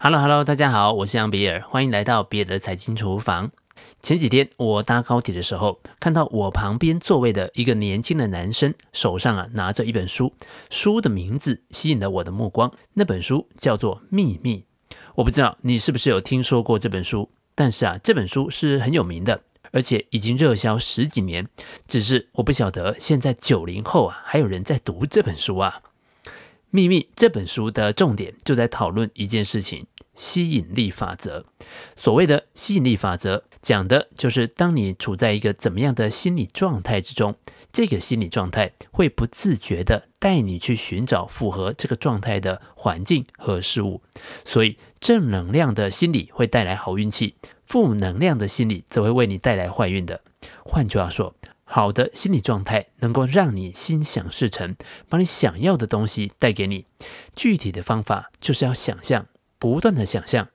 Hello，Hello，大家好，我是杨比尔，欢迎来到比尔的财经厨房。前几天我搭高铁的时候，看到我旁边座位的一个年轻的男生手上啊拿着一本书，书的名字吸引了我的目光。那本书叫做《秘密》，我不知道你是不是有听说过这本书，但是啊，这本书是很有名的，而且已经热销十几年。只是我不晓得现在九零后啊还有人在读这本书啊。秘密这本书的重点就在讨论一件事情：吸引力法则。所谓的吸引力法则，讲的就是当你处在一个怎么样的心理状态之中，这个心理状态会不自觉地带你去寻找符合这个状态的环境和事物。所以，正能量的心理会带来好运气，负能量的心理则会为你带来坏运的。换句话说，好的心理状态能够让你心想事成，把你想要的东西带给你。具体的方法就是要想象，不断的想象。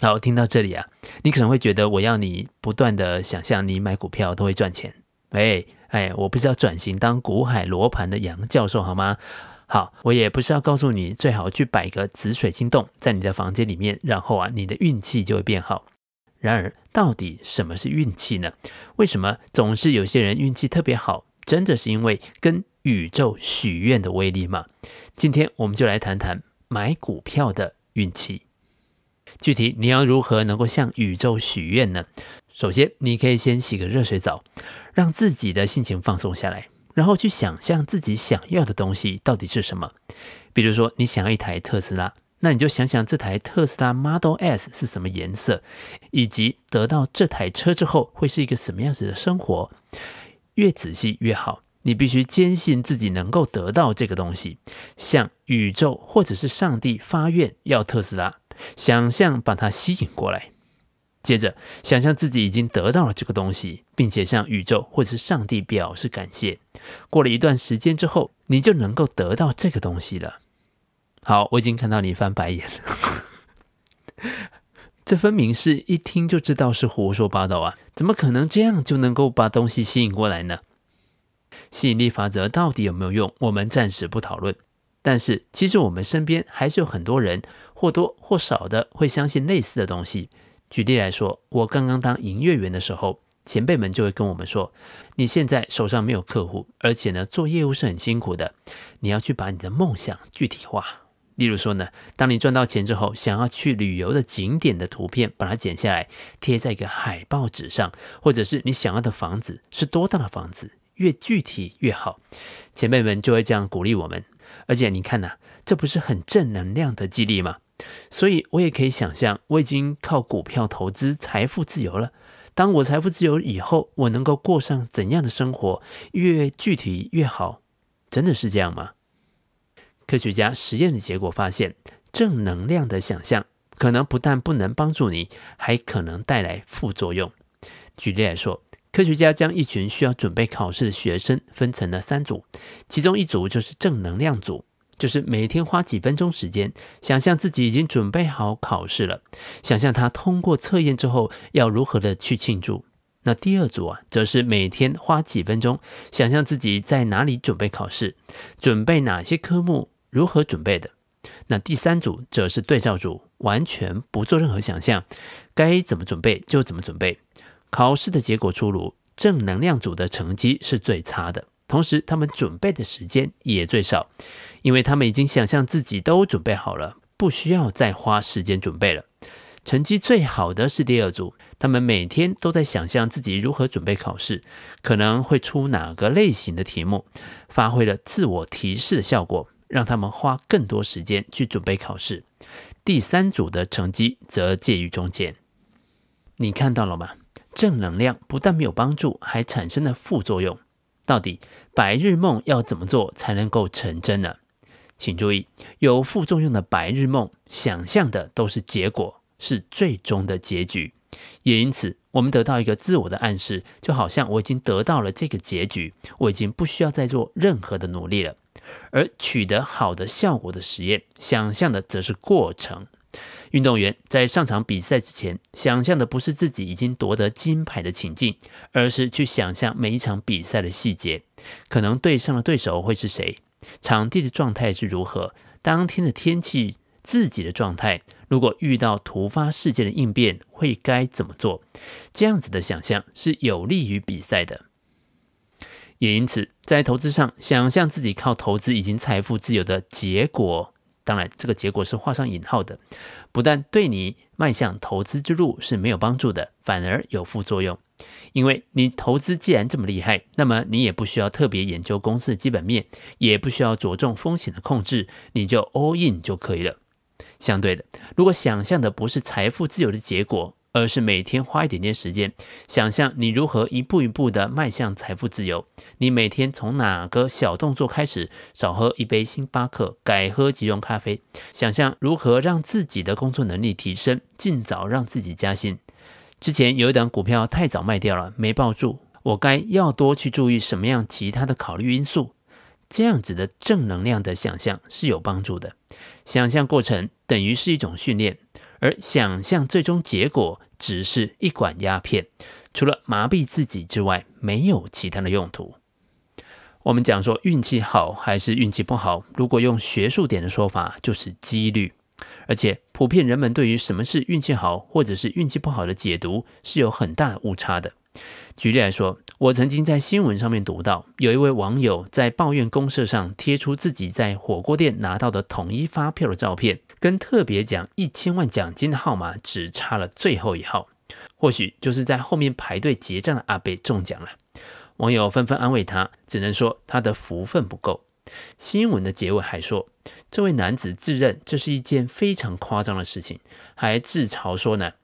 好，听到这里啊，你可能会觉得我要你不断的想象，你买股票都会赚钱。哎哎，我不是要转型当股海罗盘的杨教授好吗？好，我也不是要告诉你最好去摆个紫水晶洞在你的房间里面，然后啊，你的运气就会变好。然而，到底什么是运气呢？为什么总是有些人运气特别好？真的是因为跟宇宙许愿的威力吗？今天我们就来谈谈买股票的运气。具体你要如何能够向宇宙许愿呢？首先，你可以先洗个热水澡，让自己的心情放松下来，然后去想象自己想要的东西到底是什么。比如说，你想要一台特斯拉。那你就想想这台特斯拉 Model S 是什么颜色，以及得到这台车之后会是一个什么样子的生活。越仔细越好，你必须坚信自己能够得到这个东西，向宇宙或者是上帝发愿要特斯拉，想象把它吸引过来。接着想象自己已经得到了这个东西，并且向宇宙或者是上帝表示感谢。过了一段时间之后，你就能够得到这个东西了。好，我已经看到你翻白眼了。这分明是一听就知道是胡说八道啊！怎么可能这样就能够把东西吸引过来呢？吸引力法则到底有没有用？我们暂时不讨论。但是，其实我们身边还是有很多人或多或少的会相信类似的东西。举例来说，我刚刚当营业员的时候，前辈们就会跟我们说：“你现在手上没有客户，而且呢，做业务是很辛苦的，你要去把你的梦想具体化。”例如说呢，当你赚到钱之后，想要去旅游的景点的图片，把它剪下来贴在一个海报纸上，或者是你想要的房子是多大的房子，越具体越好。前辈们就会这样鼓励我们，而且你看呐、这不是很正能量的激励吗？所以我也可以想象，我已经靠股票投资财富自由了。当我财富自由以后，我能够过上怎样的生活？越具体越好，真的是这样吗？科学家实验的结果发现，正能量的想象可能不但不能帮助你，还可能带来副作用。举例来说，科学家将一群需要准备考试的学生分成了三组，其中一组就是正能量组，就是每天花几分钟时间，想象自己已经准备好考试了，想象他通过测验之后要如何的去庆祝。那第二组啊，则是每天花几分钟，想象自己在哪里准备考试，准备哪些科目。如何准备的？那第三组则是对照组，完全不做任何想象，该怎么准备就怎么准备。考试的结果出炉，正能量组的成绩是最差的，同时他们准备的时间也最少，因为他们已经想象自己都准备好了，不需要再花时间准备了。成绩最好的是第二组，他们每天都在想象自己如何准备考试，可能会出哪个类型的题目，发挥了自我提示的效果。让他们花更多时间去准备考试。第三组的成绩则介于中间。你看到了吗？正能量不但没有帮助，还产生了副作用。到底白日梦要怎么做才能够成真呢？请注意，有副作用的白日梦，想象的都是结果，是最终的结局。也因此，我们得到一个自我的暗示，就好像我已经得到了这个结局，我已经不需要再做任何的努力了。而取得好的效果的实验，想象的则是过程。运动员在上场比赛之前，想象的不是自己已经夺得金牌的情境，而是去想象每一场比赛的细节，可能对上的对手会是谁，场地的状态是如何，当天的天气自己的状态，如果遇到突发事件的应变，会该怎么做？这样子的想象是有利于比赛的。也因此，在投资上，想象自己靠投资已经财富自由的结果，当然这个结果是画上引号的，不但对你迈向投资之路是没有帮助的，反而有副作用。因为你投资既然这么厉害，那么你也不需要特别研究公司的基本面，也不需要着重风险的控制，你就 all in 就可以了。相对的，如果想象的不是财富自由的结果，而是每天花一点点时间，想象你如何一步一步的迈向财富自由。你每天从哪个小动作开始？少喝一杯星巴克，改喝即溶咖啡。想象如何让自己的工作能力提升，尽早让自己加薪。之前有一档股票太早卖掉了，没抱住，我该要多去注意什么样其他的考虑因素？这样子的正能量的想象是有帮助的。想象过程等于是一种训练。而想象最终结果只是一管鸦片，除了麻痹自己之外，没有其他的用途。我们讲说运气好还是运气不好，如果用学术点的说法，就是几率。而且普遍人们对于什么是运气好或者是运气不好的解读是有很大误差的。举例来说，我曾经在新闻上面读到，有一位网友在抱怨公社上贴出自己在火锅店拿到的统一发票的照片，跟特别奖一千万奖金的号码只差了最后一号，或许就是在后面排队结账的阿贝中奖了。网友纷纷安慰他，只能说他的福分不够。新闻的结尾还说，这位男子自认这是一件非常夸张的事情，还自嘲说呢：“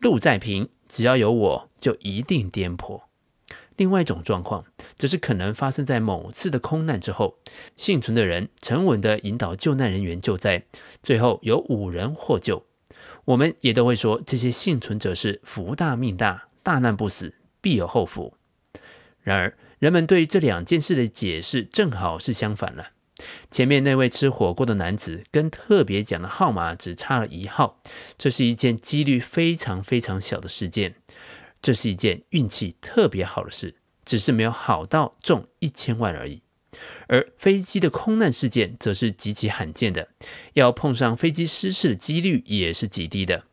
路再平。”只要有我，就一定颠簸。另外一种状况，则是可能发生在某次的空难之后，幸存的人沉稳地引导救难人员救灾，最后有五人获救。我们也都会说，这些幸存者是福大命大，大难不死，必有后福。然而，人们对这两件事的解释正好是相反了。前面那位吃火锅的男子跟特别奖的号码只差了一号，这是一件几率非常非常小的事件，这是一件运气特别好的事，只是没有好到中一千万而已。而飞机的空难事件则是极其罕见的，要碰上飞机失事的几率也是极低的。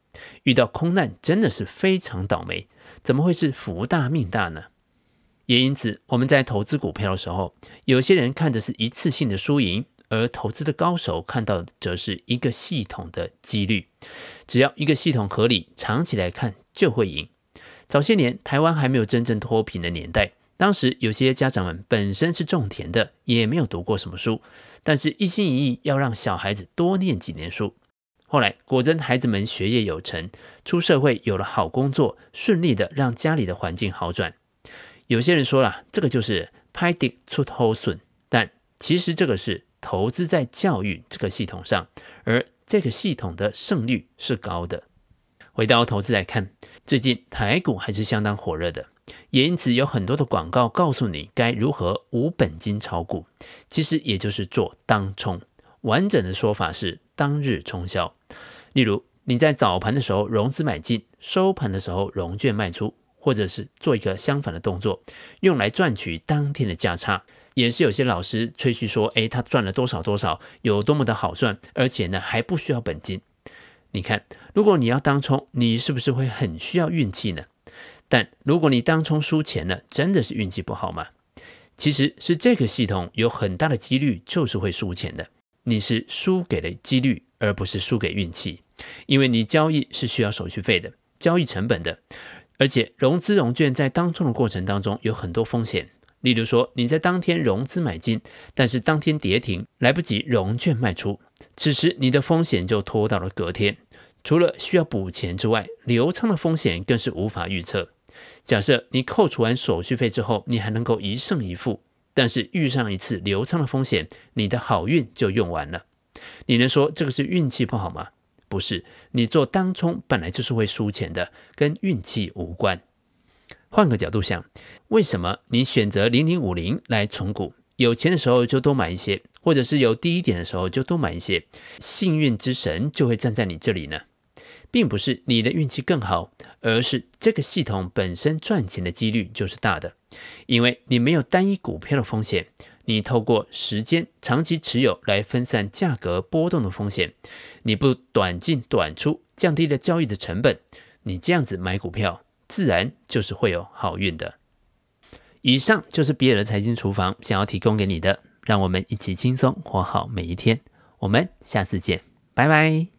遇到空难真的是非常倒霉，怎么会是福大命大呢？也因此，我们在投资股票的时候，有些人看的是一次性的输赢，而投资的高手看到的则是一个系统的几率。只要一个系统合理，长期来看就会赢。早些年，台湾还没有真正脱贫的年代，当时有些家长们本身是种田的，也没有读过什么书，但是一心一意要让小孩子多念几年书。后来果真孩子们学业有成，出社会有了好工作，顺利的让家里的环境好转。有些人说了，这个就是歹竹出好笋，但其实这个是投资在教育这个系统上，而这个系统的胜率是高的。回到投资来看，最近台股还是相当火热的，也因此有很多的广告告诉你该如何无本金炒股，其实也就是做当冲。完整的说法是当日冲销，例如你在早盘的时候融资买进，收盘的时候融券卖出。或者是做一个相反的动作，用来赚取当天的价差，也是有些老师吹嘘说，诶，他赚了多少多少，有多么的好赚，而且呢还不需要本金。你看，如果你要当冲，你是不是会很需要运气呢？但如果你当冲输钱了，真的是运气不好吗？其实是这个系统有很大的几率就是会输钱的，你是输给了几率，而不是输给运气，因为你交易是需要手续费的，交易成本的。而且融资融券在当中的过程当中有很多风险，例如说你在当天融资买进，但是当天跌停，来不及融券卖出，此时你的风险就拖到了隔天。除了需要补钱之外，流仓的风险更是无法预测。假设你扣除完手续费之后，你还能够一胜一负，但是遇上一次流仓的风险，你的好运就用完了。你能说这个是运气不好吗？不是，你做当冲本来就是会输钱的，跟运气无关。换个角度想，为什么你选择零零五零来存股？有钱的时候就多买一些，或者是有低一点的时候就多买一些，幸运之神就会站在你这里呢？并不是你的运气更好，而是这个系统本身赚钱的几率就是大的，因为你没有单一股票的风险，你透过时间长期持有来分散价格波动的风险，你不短进短出，降低了交易的成本，你这样子买股票，自然就是会有好运的。以上就是比尔的财经厨房想要提供给你的，让我们一起轻松活好每一天。我们下次见，拜拜。